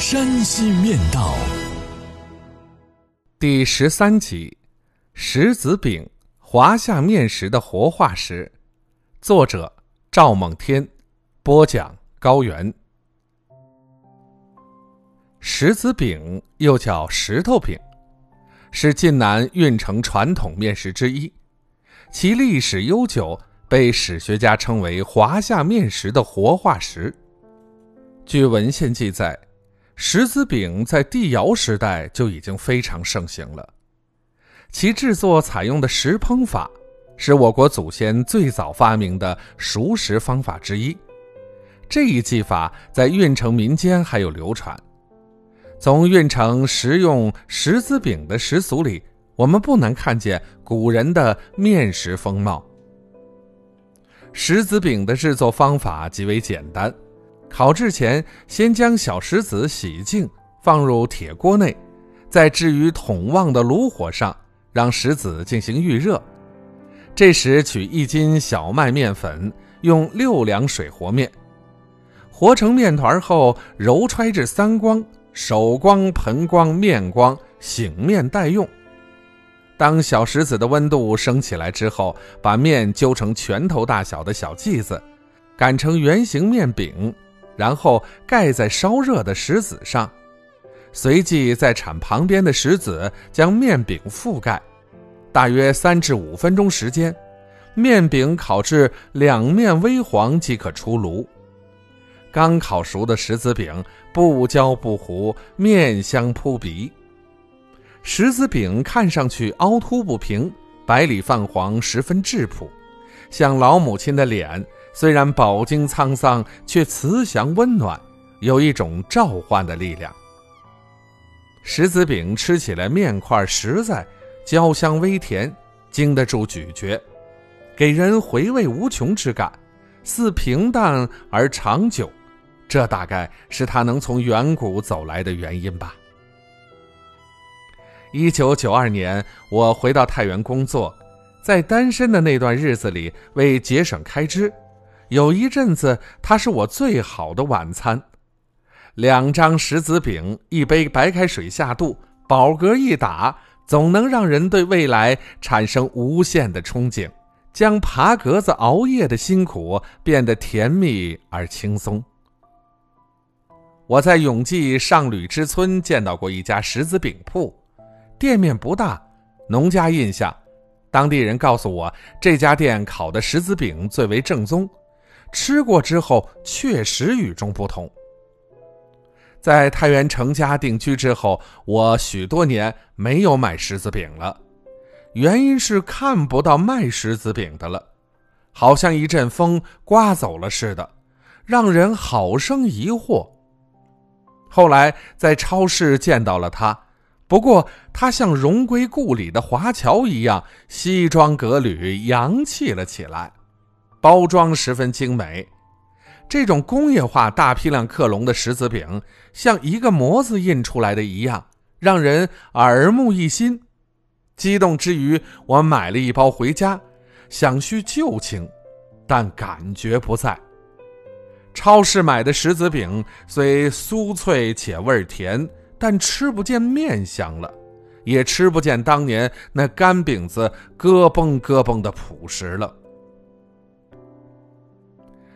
山西面道》第十三集：石子饼，华夏面食的活化石。作者：赵梦天，播讲：高原。石子饼又叫石头饼，是晋南运城传统面食之一，其历史悠久，被史学家称为华夏面食的活化石。据文献记载，石子饼在帝尧时代就已经非常盛行了。其制作采用的石烹法，是我国祖先最早发明的熟食方法之一。这一技法在运城民间还有流传。从运城食用石子饼的食俗里，我们不难看见古人的面食风貌。石子饼的制作方法极为简单。烤制前，先将小石子洗净，放入铁锅内，再置于筒旺的炉火上，让石子进行预热。这时取一斤小麦面粉，用六两水和面，和成面团后，揉揣至三光：手光、盆光、面光，醒面待用。当小石子的温度升起来之后，把面揪成拳头大小的小剂子，擀成圆形面饼。然后盖在烧热的石子上，随即再铲旁边的石子，将面饼覆盖，大约三至五分钟时间，面饼烤至两面微黄即可出炉。刚烤熟的石子饼不焦不糊，面香扑鼻。石子饼看上去凹凸不平，白里泛黄，十分质朴，像老母亲的脸。虽然饱经沧桑，却慈祥温暖，有一种召唤的力量。石子饼吃起来面块实在，焦香微甜，经得住咀嚼，给人回味无穷之感，似平淡而长久。这大概是他能从远古走来的原因吧。一九九二年，我回到太原工作，在单身的那段日子里，为节省开支。有一阵子，它是我最好的晚餐。两张石子饼，一杯白开水下肚，饱嗝一打，总能让人对未来产生无限的憧憬，将爬格子熬夜的辛苦变得甜蜜而轻松。我在永济上吕之村见到过一家石子饼铺，店面不大，农家印象。当地人告诉我，这家店烤的石子饼最为正宗。吃过之后，确实与众不同。在太原成家定居之后，我许多年没有买石子饼了，原因是看不到卖石子饼的了，好像一阵风刮走了似的，让人好生疑惑。后来在超市见到了它，不过它像荣归故里的华侨一样，西装革履，洋气了起来。包装十分精美，这种工业化大批量克隆的石子饼，像一个模子印出来的一样，让人耳目一新。激动之余，我买了一包回家，想叙旧情，但感觉不在。超市买的石子饼虽酥脆且味甜，但吃不见面香了，也吃不见当年那干饼子咯嘣咯嘣的朴实了。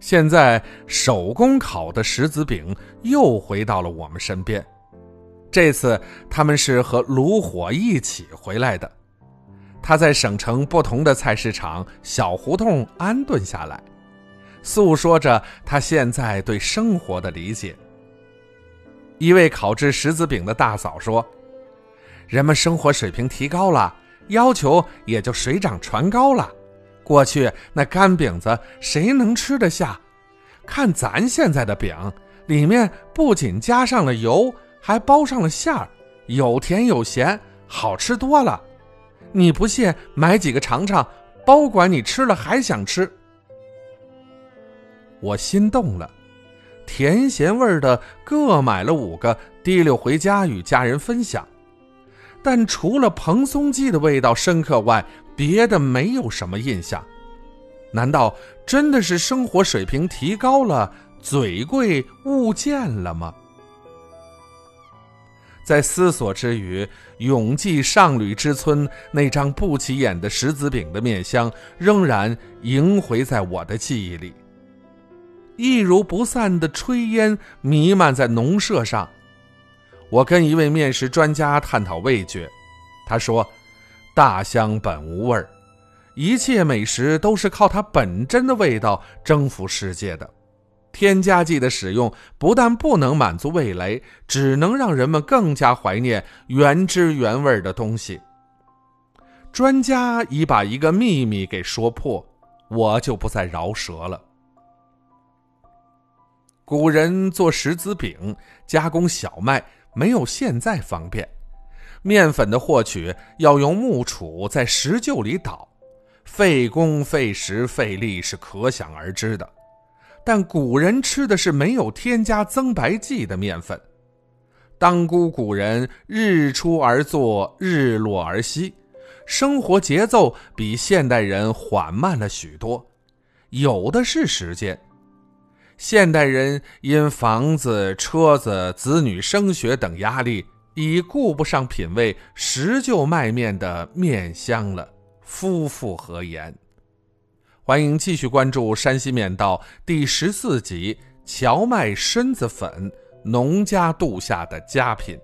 现在手工烤的石子饼又回到了我们身边，这次他们是和炉火一起回来的。他在省城不同的菜市场、小胡同安顿下来，诉说着他现在对生活的理解。一位烤制石子饼的大嫂说：“人们生活水平提高了，要求也就水涨船高了。”过去那干饼子谁能吃得下？看咱现在的饼，里面不仅加上了油，还包上了馅儿，有甜有咸，好吃多了。你不信，买几个尝尝，包管你吃了还想吃。我心动了，甜咸味的各买了五个，提溜回家与家人分享。但除了蓬松剂的味道深刻外，别的没有什么印象。难道真的是生活水平提高了，嘴贵物贱了吗？在思索之余，永记上吕之村那张不起眼的石子饼的面香仍然萦回在我的记忆里。一如不散的炊烟弥漫在农舍上。我跟一位面食专家探讨味觉，他说：“大香本无味儿。”一切美食都是靠它本真的味道征服世界的，添加剂的使用不但不能满足味蕾，只能让人们更加怀念原汁原味的东西。专家已把一个秘密给说破，我就不再饶舌了。古人做石子饼，加工小麦没有现在方便，面粉的获取要用木杵在石臼里捣。费工费时费力是可想而知的，但古人吃的是没有添加增白剂的面粉。当估古人日出而作，日落而息，生活节奏比现代人缓慢了许多，有的是时间。现代人因房子、车子、子女升学等压力，已顾不上品味石臼麦面的面香了。夫妇何言？欢迎继续关注《山西面道》第十四集《荞麦身子粉》，农家度夏的佳品。